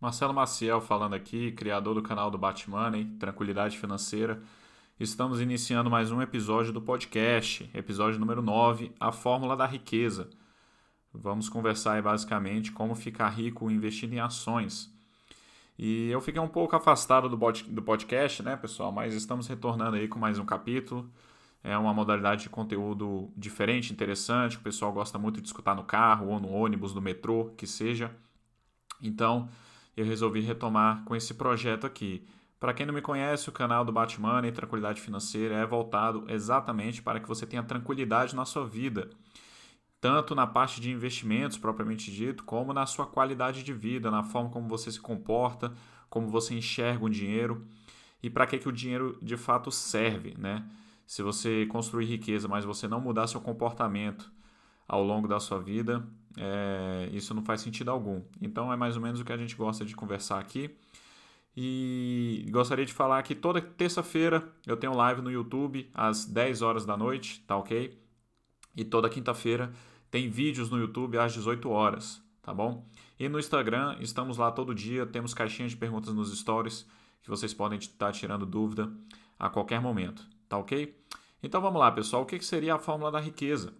Marcelo Maciel falando aqui, criador do canal do Batmoney, Tranquilidade Financeira. Estamos iniciando mais um episódio do podcast, episódio número 9, A Fórmula da Riqueza. Vamos conversar aí basicamente como ficar rico investindo em ações. E eu fiquei um pouco afastado do podcast, né, pessoal? Mas estamos retornando aí com mais um capítulo. É uma modalidade de conteúdo diferente, interessante, que o pessoal gosta muito de escutar no carro ou no ônibus, no metrô, que seja. Então, eu resolvi retomar com esse projeto aqui. Para quem não me conhece, o canal do Batman e Tranquilidade Financeira é voltado exatamente para que você tenha tranquilidade na sua vida, tanto na parte de investimentos propriamente dito, como na sua qualidade de vida, na forma como você se comporta, como você enxerga o dinheiro e para que, que o dinheiro de fato serve, né? Se você construir riqueza, mas você não mudar seu comportamento ao longo da sua vida, é, isso não faz sentido algum. Então é mais ou menos o que a gente gosta de conversar aqui. E gostaria de falar que toda terça-feira eu tenho live no YouTube às 10 horas da noite, tá ok? E toda quinta-feira tem vídeos no YouTube às 18 horas, tá bom? E no Instagram estamos lá todo dia, temos caixinhas de perguntas nos stories que vocês podem estar tirando dúvida a qualquer momento, tá ok? Então vamos lá, pessoal, o que seria a fórmula da riqueza?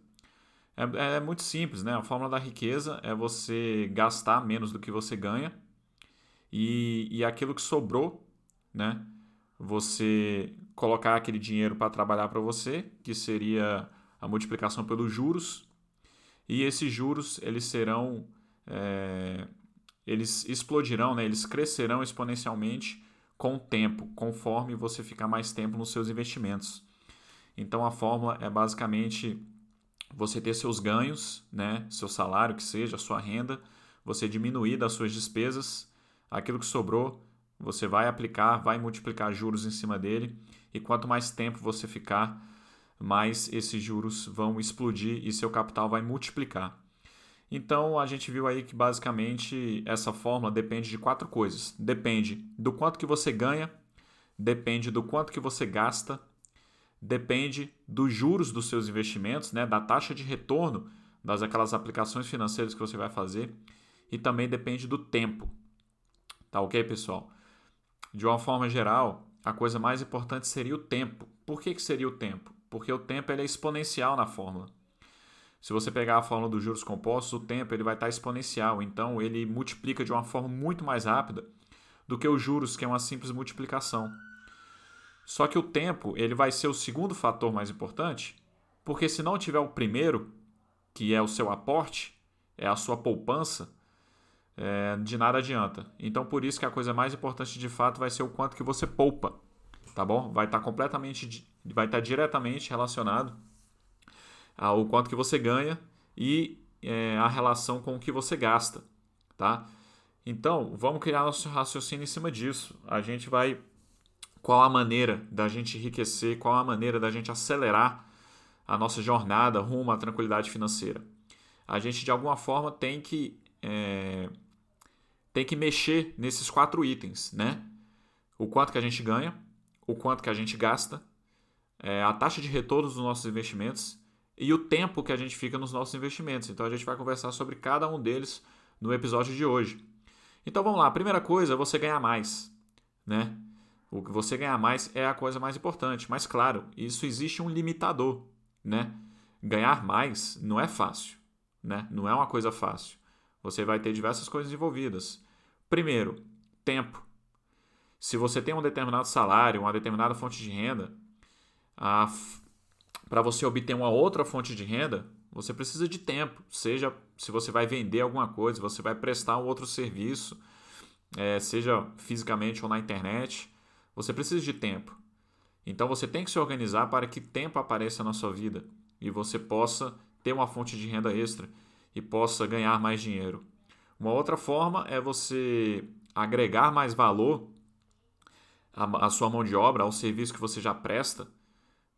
É, é, muito simples, né? A fórmula da riqueza é você gastar menos do que você ganha e, e aquilo que sobrou, né? Você colocar aquele dinheiro para trabalhar para você, que seria a multiplicação pelos juros, e esses juros eles serão, é, eles explodirão, né? Eles crescerão exponencialmente com o tempo, conforme você ficar mais tempo nos seus investimentos. Então a fórmula é basicamente você ter seus ganhos, né, seu salário que seja, sua renda, você diminuir das suas despesas, aquilo que sobrou, você vai aplicar, vai multiplicar juros em cima dele, e quanto mais tempo você ficar, mais esses juros vão explodir e seu capital vai multiplicar. Então a gente viu aí que basicamente essa fórmula depende de quatro coisas. Depende do quanto que você ganha, depende do quanto que você gasta, depende dos juros dos seus investimentos, né, da taxa de retorno das aquelas aplicações financeiras que você vai fazer e também depende do tempo. Tá ok, pessoal? De uma forma geral, a coisa mais importante seria o tempo. Por que, que seria o tempo? Porque o tempo ele é exponencial na fórmula. Se você pegar a fórmula dos juros compostos, o tempo ele vai estar exponencial, então ele multiplica de uma forma muito mais rápida do que os juros, que é uma simples multiplicação. Só que o tempo ele vai ser o segundo fator mais importante, porque se não tiver o primeiro, que é o seu aporte, é a sua poupança, é, de nada adianta. Então por isso que a coisa mais importante de fato vai ser o quanto que você poupa, tá bom? Vai estar completamente, vai estar diretamente relacionado ao quanto que você ganha e é, a relação com o que você gasta, tá? Então vamos criar nosso raciocínio em cima disso. A gente vai qual a maneira da gente enriquecer, qual a maneira da gente acelerar a nossa jornada rumo à tranquilidade financeira. A gente, de alguma forma, tem que, é, tem que mexer nesses quatro itens, né? O quanto que a gente ganha, o quanto que a gente gasta, é, a taxa de retorno dos nossos investimentos e o tempo que a gente fica nos nossos investimentos. Então a gente vai conversar sobre cada um deles no episódio de hoje. Então vamos lá, a primeira coisa é você ganhar mais, né? O que você ganhar mais é a coisa mais importante. Mas, claro, isso existe um limitador, né? Ganhar mais não é fácil, né? Não é uma coisa fácil. Você vai ter diversas coisas envolvidas. Primeiro, tempo. Se você tem um determinado salário, uma determinada fonte de renda, para você obter uma outra fonte de renda, você precisa de tempo. Seja se você vai vender alguma coisa, você vai prestar um outro serviço, é, seja fisicamente ou na internet. Você precisa de tempo. Então você tem que se organizar para que tempo apareça na sua vida e você possa ter uma fonte de renda extra e possa ganhar mais dinheiro. Uma outra forma é você agregar mais valor à, sua mão de obra, ao serviço que você já presta,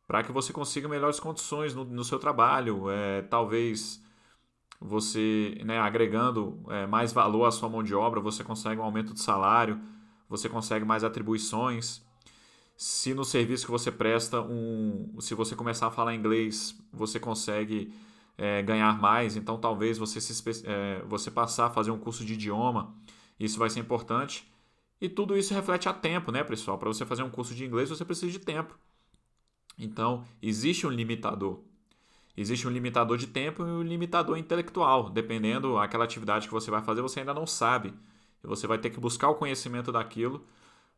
para que você consiga melhores condições no, no seu trabalho. É, talvez você, né, agregando é, mais valor à sua mão de obra, você consegue um aumento de salário você consegue mais atribuições. Se no serviço que você presta, um, se você começar a falar inglês, você consegue é, ganhar mais, então talvez você, se, é, você passar a fazer um curso de idioma Isso vai ser importante. E tudo isso reflete a tempo, né, pessoal? Para você fazer um curso de inglês, você precisa de tempo. Então, existe um limitador. Existe um limitador de tempo e um limitador intelectual. Dependendo daquela atividade que você vai fazer, você ainda não sabe. E você vai ter que buscar o conhecimento daquilo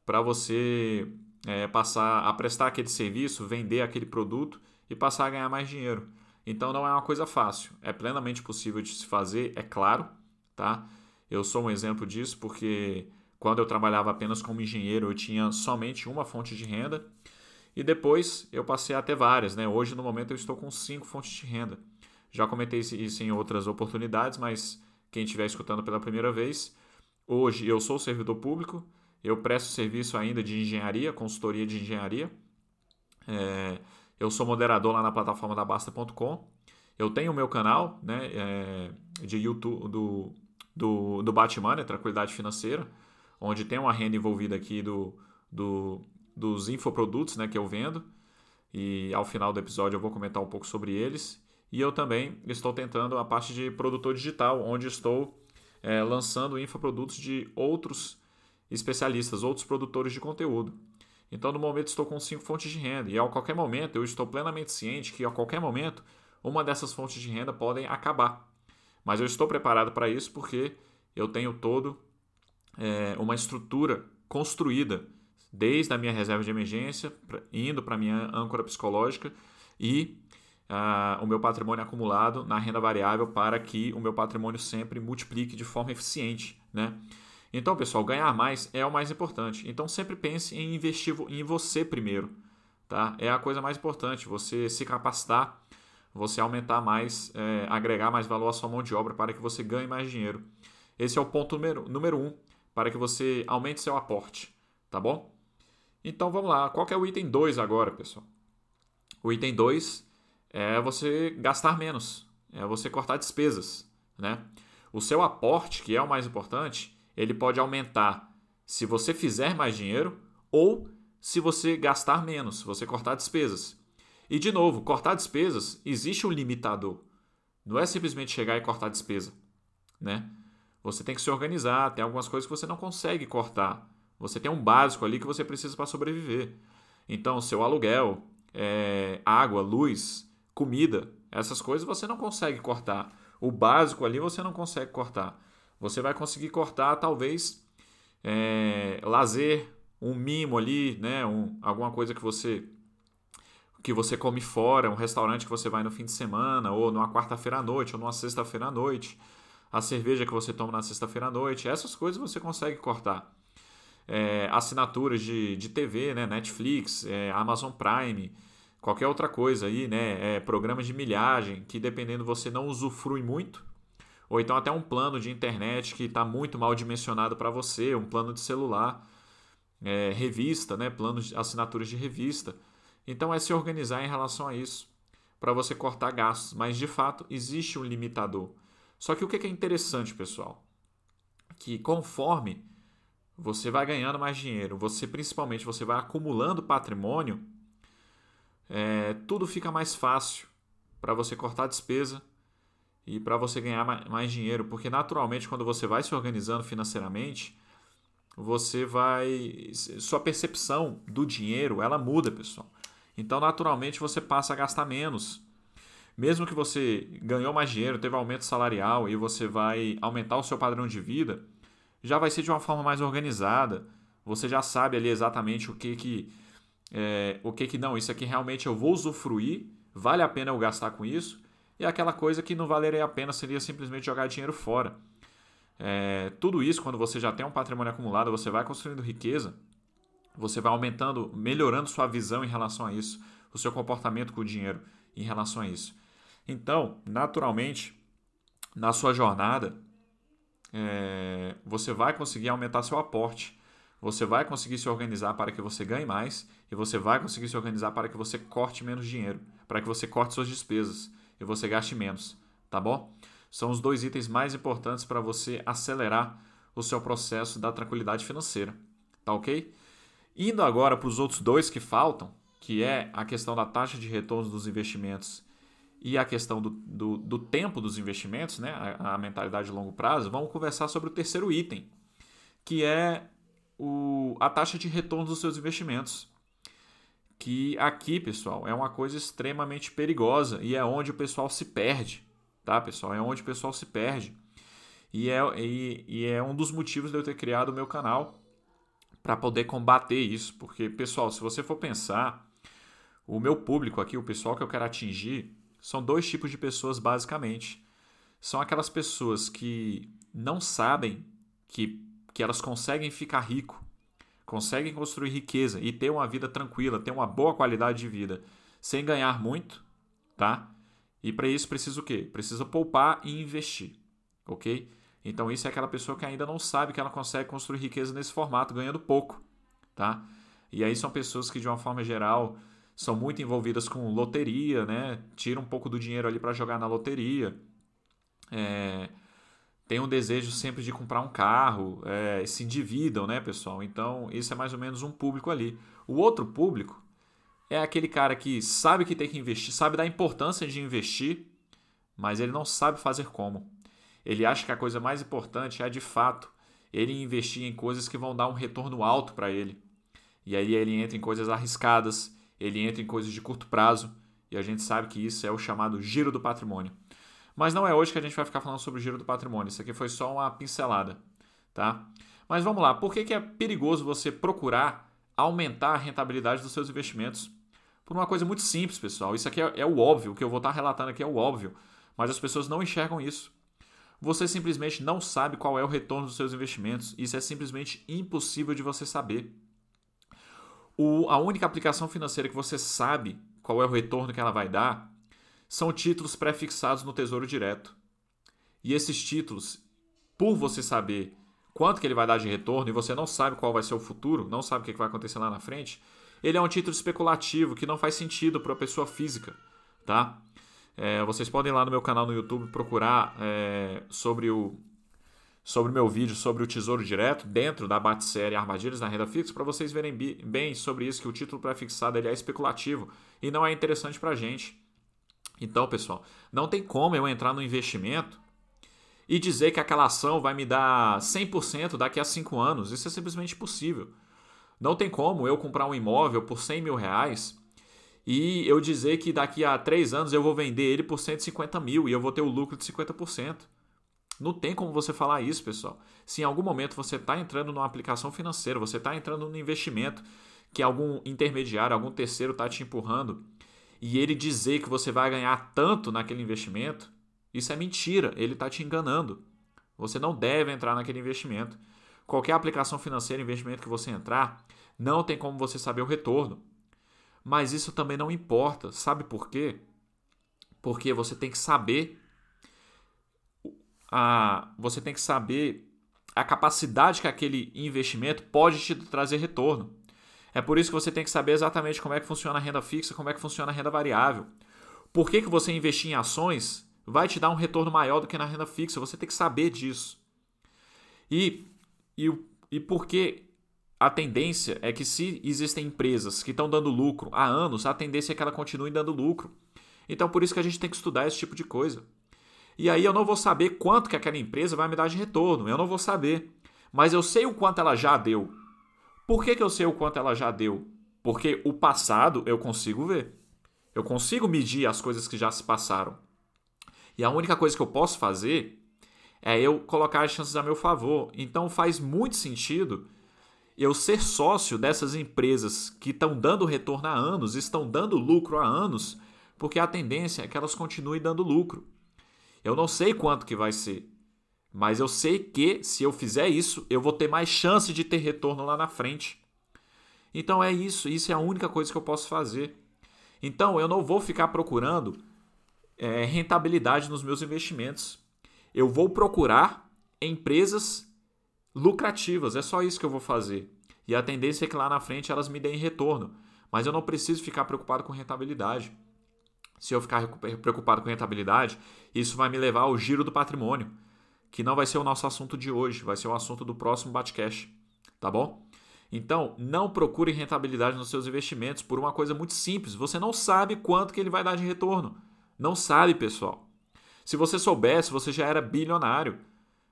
para você é, passar a prestar aquele serviço, vender aquele produto e passar a ganhar mais dinheiro. Então não é uma coisa fácil. É plenamente possível de se fazer, é claro, tá? Eu sou um exemplo disso porque quando eu trabalhava apenas como engenheiro, eu tinha somente uma fonte de renda e depois eu passei a ter várias, né? Hoje no momento eu estou com cinco fontes de renda. Já comentei isso em outras oportunidades, mas quem estiver escutando pela primeira vez, hoje eu sou servidor público, eu presto serviço ainda de engenharia, consultoria de engenharia. É, eu sou moderador lá na plataforma da Basta.com. Eu tenho o meu canal né, é, de YouTube do, do, do Batman, né, Tranquilidade Financeira, onde tem uma renda envolvida aqui do, do, dos infoprodutos né, que eu vendo. E ao final do episódio eu vou comentar um pouco sobre eles. E eu também estou tentando a parte de produtor digital, onde estou é, lançando infoprodutos de outros especialistas, outros produtores de conteúdo. Então, no momento, estou com cinco fontes de renda e a qualquer momento eu estou plenamente ciente que a qualquer momento uma dessas fontes de renda podem acabar. Mas eu estou preparado para isso porque eu tenho todo é, uma estrutura construída desde a minha reserva de emergência, indo para a minha âncora psicológica e o meu patrimônio acumulado na renda variável para que o meu patrimônio sempre multiplique de forma eficiente. Né? Então, pessoal, ganhar mais é o mais importante. Então, sempre pense em investir em você primeiro. Tá? É a coisa mais importante, você se capacitar, você aumentar mais, é, agregar mais valor à sua mão de obra para que você ganhe mais dinheiro. Esse é o ponto número, número um, para que você aumente seu aporte, tá bom? Então vamos lá, qual é o item 2 agora, pessoal? O item 2 é você gastar menos, é você cortar despesas, né? O seu aporte, que é o mais importante, ele pode aumentar se você fizer mais dinheiro ou se você gastar menos, se você cortar despesas. E de novo, cortar despesas existe um limitador. Não é simplesmente chegar e cortar despesa, né? Você tem que se organizar, tem algumas coisas que você não consegue cortar. Você tem um básico ali que você precisa para sobreviver. Então, seu aluguel, é, água, luz, comida, essas coisas você não consegue cortar. O básico ali você não consegue cortar. Você vai conseguir cortar talvez é, lazer, um mimo ali, né? Um, alguma coisa que você que você come fora, um restaurante que você vai no fim de semana, ou numa quarta-feira à noite, ou numa sexta-feira à noite, a cerveja que você toma na sexta-feira à noite, essas coisas você consegue cortar. É, assinaturas de, de TV, né? Netflix, é, Amazon Prime, qualquer outra coisa aí, né? É, programas de milhagem, que dependendo você não usufrui muito, ou então até um plano de internet que está muito mal dimensionado para você, um plano de celular, é, revista, né, planos assinaturas de revista. Então é se organizar em relação a isso, para você cortar gastos. Mas de fato existe um limitador. Só que o que é interessante, pessoal? Que conforme você vai ganhando mais dinheiro, você principalmente você vai acumulando patrimônio, é, tudo fica mais fácil para você cortar despesa, e para você ganhar mais dinheiro, porque naturalmente quando você vai se organizando financeiramente, você vai sua percepção do dinheiro, ela muda, pessoal. Então, naturalmente você passa a gastar menos. Mesmo que você ganhou mais dinheiro, teve aumento salarial e você vai aumentar o seu padrão de vida, já vai ser de uma forma mais organizada. Você já sabe ali exatamente o que que é, o que que não, isso aqui realmente eu vou usufruir, vale a pena eu gastar com isso e aquela coisa que não valeria a pena seria simplesmente jogar dinheiro fora. É, tudo isso, quando você já tem um patrimônio acumulado, você vai construindo riqueza, você vai aumentando, melhorando sua visão em relação a isso, o seu comportamento com o dinheiro em relação a isso. Então, naturalmente, na sua jornada, é, você vai conseguir aumentar seu aporte, você vai conseguir se organizar para que você ganhe mais e você vai conseguir se organizar para que você corte menos dinheiro, para que você corte suas despesas e você gaste menos, tá bom? São os dois itens mais importantes para você acelerar o seu processo da tranquilidade financeira, tá ok? Indo agora para os outros dois que faltam, que é a questão da taxa de retorno dos investimentos e a questão do, do, do tempo dos investimentos, né? A, a, mentalidade de longo prazo, vamos conversar sobre o terceiro item, que é o, a taxa de retorno dos seus investimentos. Que aqui, pessoal, é uma coisa extremamente perigosa e é onde o pessoal se perde, tá, pessoal? É onde o pessoal se perde. E é, e, e é um dos motivos de eu ter criado o meu canal para poder combater isso. Porque, pessoal, se você for pensar, o meu público aqui, o pessoal que eu quero atingir, são dois tipos de pessoas basicamente. São aquelas pessoas que não sabem que que elas conseguem ficar rico, conseguem construir riqueza e ter uma vida tranquila, ter uma boa qualidade de vida, sem ganhar muito, tá? E para isso precisa o quê? Precisa poupar e investir, ok? Então isso é aquela pessoa que ainda não sabe que ela consegue construir riqueza nesse formato, ganhando pouco, tá? E aí são pessoas que de uma forma geral são muito envolvidas com loteria, né? Tiram um pouco do dinheiro ali para jogar na loteria. É, tem um desejo sempre de comprar um carro, é, se endividam, né, pessoal? Então, isso é mais ou menos um público ali. O outro público é aquele cara que sabe que tem que investir, sabe da importância de investir, mas ele não sabe fazer como. Ele acha que a coisa mais importante é, de fato, ele investir em coisas que vão dar um retorno alto para ele. E aí ele entra em coisas arriscadas, ele entra em coisas de curto prazo, e a gente sabe que isso é o chamado giro do patrimônio. Mas não é hoje que a gente vai ficar falando sobre o giro do patrimônio. Isso aqui foi só uma pincelada, tá? Mas vamos lá. Por que, que é perigoso você procurar aumentar a rentabilidade dos seus investimentos? Por uma coisa muito simples, pessoal. Isso aqui é, é o óbvio. O que eu vou estar relatando aqui é o óbvio. Mas as pessoas não enxergam isso. Você simplesmente não sabe qual é o retorno dos seus investimentos. Isso é simplesmente impossível de você saber. O, a única aplicação financeira que você sabe qual é o retorno que ela vai dar são títulos pré-fixados no Tesouro Direto. E esses títulos, por você saber quanto que ele vai dar de retorno e você não sabe qual vai ser o futuro, não sabe o que vai acontecer lá na frente, ele é um título especulativo que não faz sentido para a pessoa física, tá? É, vocês podem ir lá no meu canal no YouTube procurar é, sobre o sobre meu vídeo sobre o Tesouro Direto dentro da Bat-série Armadilhas na Renda Fixa para vocês verem bem sobre isso que o título pré-fixado ele é especulativo e não é interessante para gente. Então, pessoal, não tem como eu entrar no investimento e dizer que aquela ação vai me dar 100% daqui a 5 anos. Isso é simplesmente impossível. Não tem como eu comprar um imóvel por 100 mil reais e eu dizer que daqui a 3 anos eu vou vender ele por 150 mil e eu vou ter o lucro de 50%. Não tem como você falar isso, pessoal. Se em algum momento você está entrando numa aplicação financeira, você está entrando num investimento que algum intermediário, algum terceiro está te empurrando e ele dizer que você vai ganhar tanto naquele investimento, isso é mentira, ele está te enganando. Você não deve entrar naquele investimento. Qualquer aplicação financeira, investimento que você entrar, não tem como você saber o retorno. Mas isso também não importa. Sabe por quê? Porque você tem que saber a, você tem que saber a capacidade que aquele investimento pode te trazer retorno. É por isso que você tem que saber exatamente como é que funciona a renda fixa, como é que funciona a renda variável. Por que, que você investir em ações vai te dar um retorno maior do que na renda fixa? Você tem que saber disso. E, e, e porque a tendência é que se existem empresas que estão dando lucro há anos, a tendência é que ela continue dando lucro. Então por isso que a gente tem que estudar esse tipo de coisa. E aí eu não vou saber quanto que aquela empresa vai me dar de retorno, eu não vou saber. Mas eu sei o quanto ela já deu. Por que, que eu sei o quanto ela já deu? Porque o passado eu consigo ver. Eu consigo medir as coisas que já se passaram. E a única coisa que eu posso fazer é eu colocar as chances a meu favor. Então faz muito sentido eu ser sócio dessas empresas que estão dando retorno há anos, estão dando lucro há anos, porque a tendência é que elas continuem dando lucro. Eu não sei quanto que vai ser, mas eu sei que se eu fizer isso, eu vou ter mais chance de ter retorno lá na frente. Então é isso, isso é a única coisa que eu posso fazer. Então eu não vou ficar procurando é, rentabilidade nos meus investimentos. Eu vou procurar empresas lucrativas, é só isso que eu vou fazer. E a tendência é que lá na frente elas me deem retorno. Mas eu não preciso ficar preocupado com rentabilidade. Se eu ficar preocupado com rentabilidade, isso vai me levar ao giro do patrimônio que não vai ser o nosso assunto de hoje, vai ser o assunto do próximo Batcash, tá bom? Então, não procure rentabilidade nos seus investimentos por uma coisa muito simples. Você não sabe quanto que ele vai dar de retorno. Não sabe, pessoal. Se você soubesse, você já era bilionário.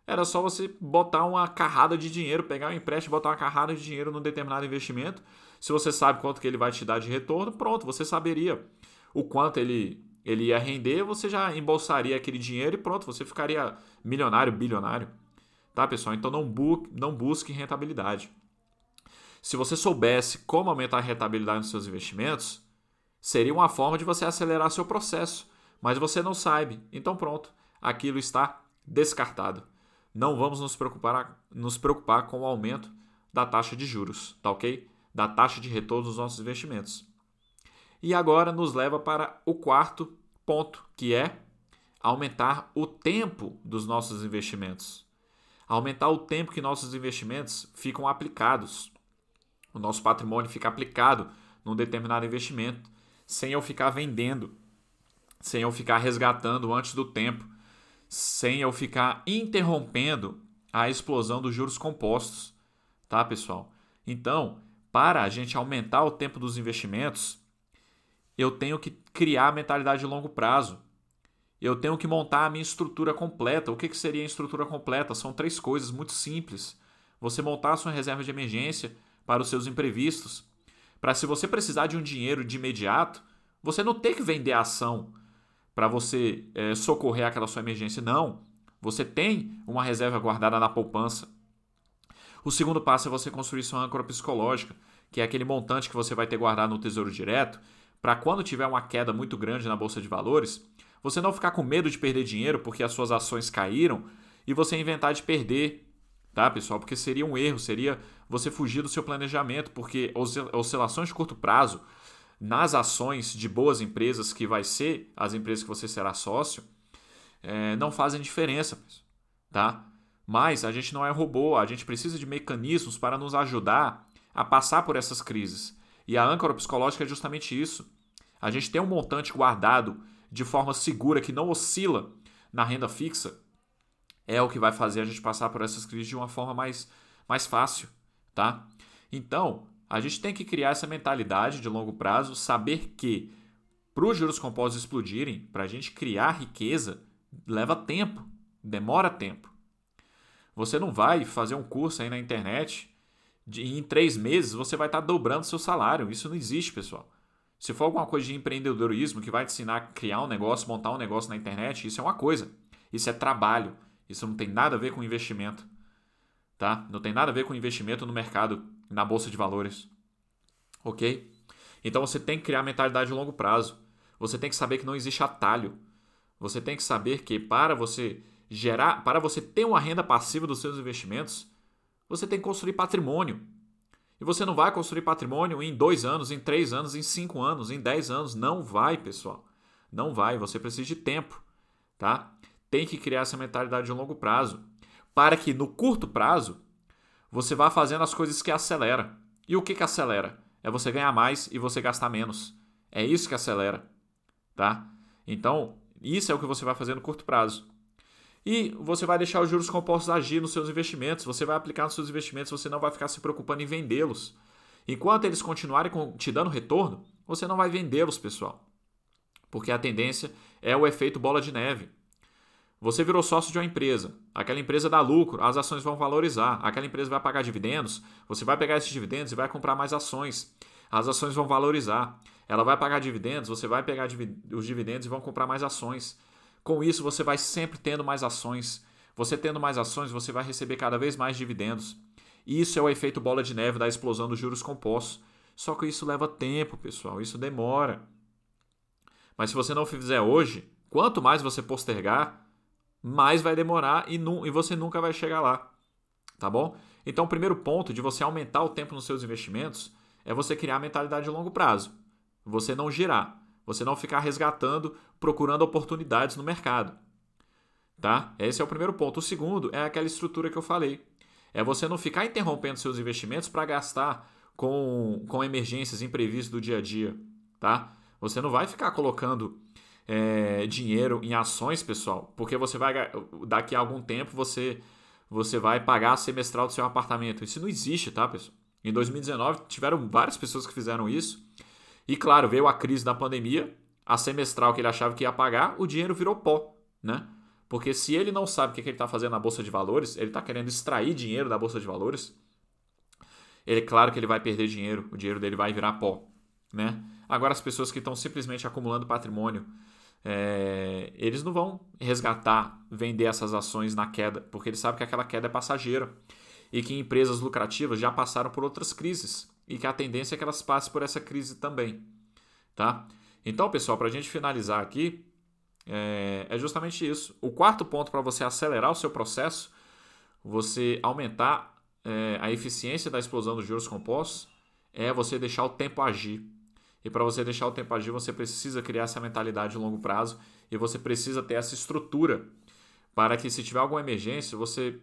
Era só você botar uma carrada de dinheiro, pegar um empréstimo, botar uma carrada de dinheiro num determinado investimento. Se você sabe quanto que ele vai te dar de retorno, pronto, você saberia o quanto ele, ele ia render, você já embolsaria aquele dinheiro e pronto, você ficaria milionário, bilionário. Tá, pessoal? Então não, bu não busque rentabilidade. Se você soubesse como aumentar a rentabilidade nos seus investimentos, seria uma forma de você acelerar seu processo. Mas você não sabe. Então pronto, aquilo está descartado não vamos nos preocupar, nos preocupar com o aumento da taxa de juros, tá ok? Da taxa de retorno dos nossos investimentos. E agora nos leva para o quarto ponto, que é aumentar o tempo dos nossos investimentos. Aumentar o tempo que nossos investimentos ficam aplicados. O nosso patrimônio fica aplicado num determinado investimento, sem eu ficar vendendo, sem eu ficar resgatando antes do tempo sem eu ficar interrompendo a explosão dos juros compostos, tá, pessoal? Então, para a gente aumentar o tempo dos investimentos, eu tenho que criar a mentalidade de longo prazo. Eu tenho que montar a minha estrutura completa. O que, que seria a estrutura completa? São três coisas muito simples. Você montar a sua reserva de emergência para os seus imprevistos. Para se você precisar de um dinheiro de imediato, você não ter que vender a ação para você é, socorrer aquela sua emergência. Não. Você tem uma reserva guardada na poupança. O segundo passo é você construir sua âncora psicológica, que é aquele montante que você vai ter guardado no Tesouro Direto, para quando tiver uma queda muito grande na bolsa de valores, você não ficar com medo de perder dinheiro porque as suas ações caíram e você inventar de perder, tá, pessoal? Porque seria um erro, seria você fugir do seu planejamento, porque oscilações de curto prazo nas ações de boas empresas, que vai ser as empresas que você será sócio, é, não fazem diferença. Tá? Mas a gente não é robô, a gente precisa de mecanismos para nos ajudar a passar por essas crises. E a âncora psicológica é justamente isso. A gente tem um montante guardado de forma segura que não oscila na renda fixa, é o que vai fazer a gente passar por essas crises de uma forma mais, mais fácil, tá? Então, a gente tem que criar essa mentalidade de longo prazo, saber que para os juros compostos explodirem, para a gente criar riqueza, leva tempo, demora tempo. Você não vai fazer um curso aí na internet e em três meses você vai estar dobrando seu salário. Isso não existe, pessoal. Se for alguma coisa de empreendedorismo que vai te ensinar a criar um negócio, montar um negócio na internet, isso é uma coisa. Isso é trabalho. Isso não tem nada a ver com investimento. Tá? Não tem nada a ver com investimento no mercado na bolsa de valores. Ok? Então você tem que criar mentalidade de longo prazo. Você tem que saber que não existe atalho. Você tem que saber que para você gerar, para você ter uma renda passiva dos seus investimentos, você tem que construir patrimônio. E você não vai construir patrimônio em dois anos, em três anos, em cinco anos, em dez anos. Não vai, pessoal. Não vai. Você precisa de tempo, tá? Tem que criar essa mentalidade de longo prazo, para que no curto prazo você vá fazendo as coisas que acelera. E o que, que acelera? É você ganhar mais e você gastar menos. É isso que acelera, tá? Então, isso é o que você vai fazer no curto prazo. E você vai deixar os juros compostos agir nos seus investimentos, você vai aplicar nos seus investimentos, você não vai ficar se preocupando em vendê-los. Enquanto eles continuarem te dando retorno, você não vai vendê-los, pessoal. Porque a tendência é o efeito bola de neve. Você virou sócio de uma empresa, aquela empresa dá lucro, as ações vão valorizar, aquela empresa vai pagar dividendos, você vai pegar esses dividendos e vai comprar mais ações. As ações vão valorizar. Ela vai pagar dividendos, você vai pegar os dividendos e vão comprar mais ações. Com isso, você vai sempre tendo mais ações. Você tendo mais ações, você vai receber cada vez mais dividendos. Isso é o efeito bola de neve da explosão dos juros compostos. Só que isso leva tempo, pessoal, isso demora. Mas se você não fizer hoje, quanto mais você postergar, mais vai demorar e, nu e você nunca vai chegar lá. Tá bom? Então, o primeiro ponto de você aumentar o tempo nos seus investimentos é você criar a mentalidade de longo prazo. Você não girar, você não ficar resgatando, procurando oportunidades no mercado. Tá? Esse é o primeiro ponto. O segundo é aquela estrutura que eu falei. É você não ficar interrompendo seus investimentos para gastar com, com emergências imprevistas do dia a dia. Tá? Você não vai ficar colocando é, dinheiro em ações, pessoal, porque você vai daqui a algum tempo você você vai pagar a semestral do seu apartamento. Isso não existe, tá, pessoal? Em 2019 tiveram várias pessoas que fizeram isso. E claro, veio a crise da pandemia, a semestral que ele achava que ia pagar, o dinheiro virou pó, né? Porque se ele não sabe o que ele está fazendo na bolsa de valores, ele está querendo extrair dinheiro da bolsa de valores, ele é claro que ele vai perder dinheiro, o dinheiro dele vai virar pó, né? Agora as pessoas que estão simplesmente acumulando patrimônio, é, eles não vão resgatar, vender essas ações na queda, porque eles sabem que aquela queda é passageira e que empresas lucrativas já passaram por outras crises e que a tendência é que elas passem por essa crise também, tá? Então, pessoal, para a gente finalizar aqui, é, é justamente isso. O quarto ponto para você acelerar o seu processo, você aumentar é, a eficiência da explosão dos juros compostos, é você deixar o tempo agir. E para você deixar o tempo agir, você precisa criar essa mentalidade de longo prazo e você precisa ter essa estrutura para que, se tiver alguma emergência, você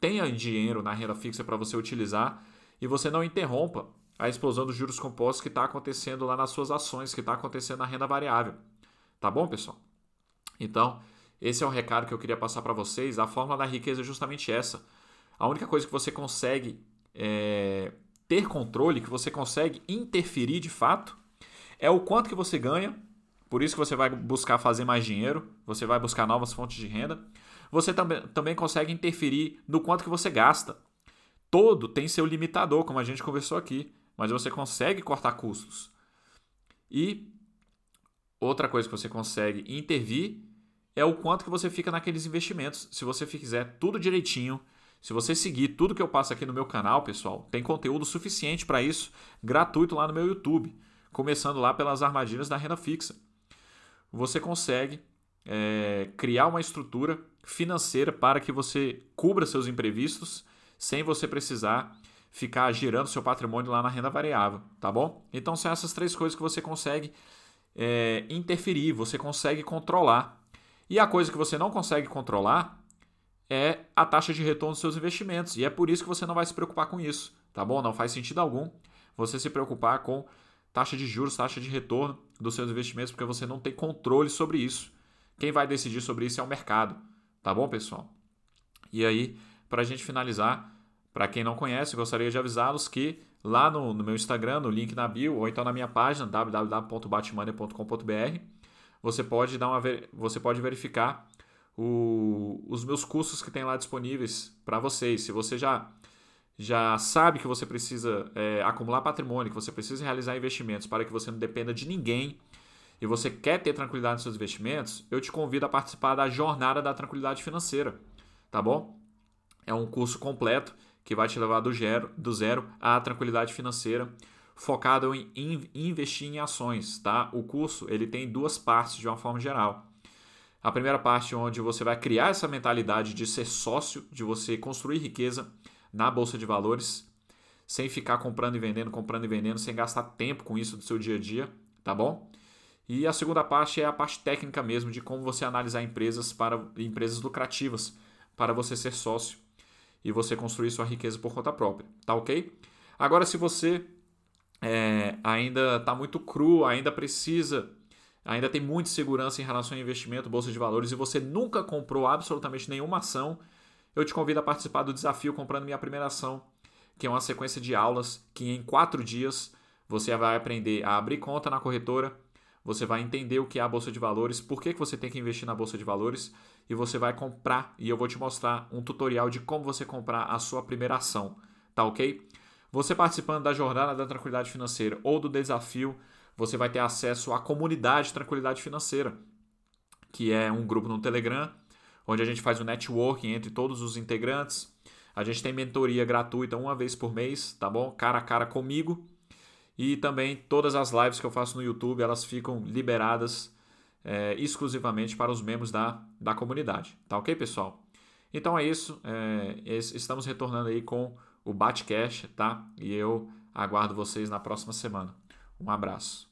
tenha dinheiro na renda fixa para você utilizar e você não interrompa a explosão dos juros compostos que está acontecendo lá nas suas ações, que está acontecendo na renda variável. Tá bom, pessoal? Então, esse é o recado que eu queria passar para vocês. A fórmula da riqueza é justamente essa. A única coisa que você consegue é, ter controle, que você consegue interferir de fato, é o quanto que você ganha. Por isso que você vai buscar fazer mais dinheiro, você vai buscar novas fontes de renda. Você também, também consegue interferir no quanto que você gasta. Todo tem seu limitador, como a gente conversou aqui, mas você consegue cortar custos. E outra coisa que você consegue intervir é o quanto que você fica naqueles investimentos. Se você fizer tudo direitinho, se você seguir tudo que eu passo aqui no meu canal, pessoal, tem conteúdo suficiente para isso, gratuito lá no meu YouTube, começando lá pelas armadilhas da renda fixa. Você consegue é, criar uma estrutura financeira para que você cubra seus imprevistos sem você precisar ficar girando seu patrimônio lá na renda variável, tá bom? Então são essas três coisas que você consegue é, interferir, você consegue controlar. E a coisa que você não consegue controlar é a taxa de retorno dos seus investimentos. E é por isso que você não vai se preocupar com isso, tá bom? Não faz sentido algum você se preocupar com taxa de juros, taxa de retorno dos seus investimentos, porque você não tem controle sobre isso. Quem vai decidir sobre isso é o mercado, tá bom, pessoal? E aí, para a gente finalizar, para quem não conhece, gostaria de avisá-los que lá no, no, meu Instagram, no link na bio, ou então na minha página www.batmania.com.br, você pode dar uma você pode verificar o, os meus cursos que tem lá disponíveis para vocês. Se você já já sabe que você precisa é, acumular patrimônio, que você precisa realizar investimentos para que você não dependa de ninguém e você quer ter tranquilidade nos seus investimentos, eu te convido a participar da Jornada da Tranquilidade Financeira, tá bom? É um curso completo que vai te levar do zero, do zero à tranquilidade financeira, focado em investir em ações, tá? O curso ele tem duas partes de uma forma geral. A primeira parte onde você vai criar essa mentalidade de ser sócio, de você construir riqueza na bolsa de valores, sem ficar comprando e vendendo, comprando e vendendo, sem gastar tempo com isso do seu dia a dia, tá bom? E a segunda parte é a parte técnica mesmo de como você analisar empresas para empresas lucrativas, para você ser sócio e você construir sua riqueza por conta própria, tá ok? Agora, se você é, ainda está muito cru, ainda precisa ainda tem muita segurança em relação ao investimento, bolsa de valores, e você nunca comprou absolutamente nenhuma ação, eu te convido a participar do desafio comprando minha primeira ação, que é uma sequência de aulas que em quatro dias você vai aprender a abrir conta na corretora, você vai entender o que é a bolsa de valores, por que, que você tem que investir na bolsa de valores, e você vai comprar, e eu vou te mostrar um tutorial de como você comprar a sua primeira ação, tá ok? Você participando da jornada da tranquilidade financeira ou do desafio você vai ter acesso à comunidade Tranquilidade Financeira, que é um grupo no Telegram, onde a gente faz o um networking entre todos os integrantes. A gente tem mentoria gratuita uma vez por mês, tá bom? Cara a cara comigo. E também todas as lives que eu faço no YouTube, elas ficam liberadas é, exclusivamente para os membros da, da comunidade. Tá ok, pessoal? Então é isso. É, estamos retornando aí com o Batcash, tá? E eu aguardo vocês na próxima semana. Um abraço.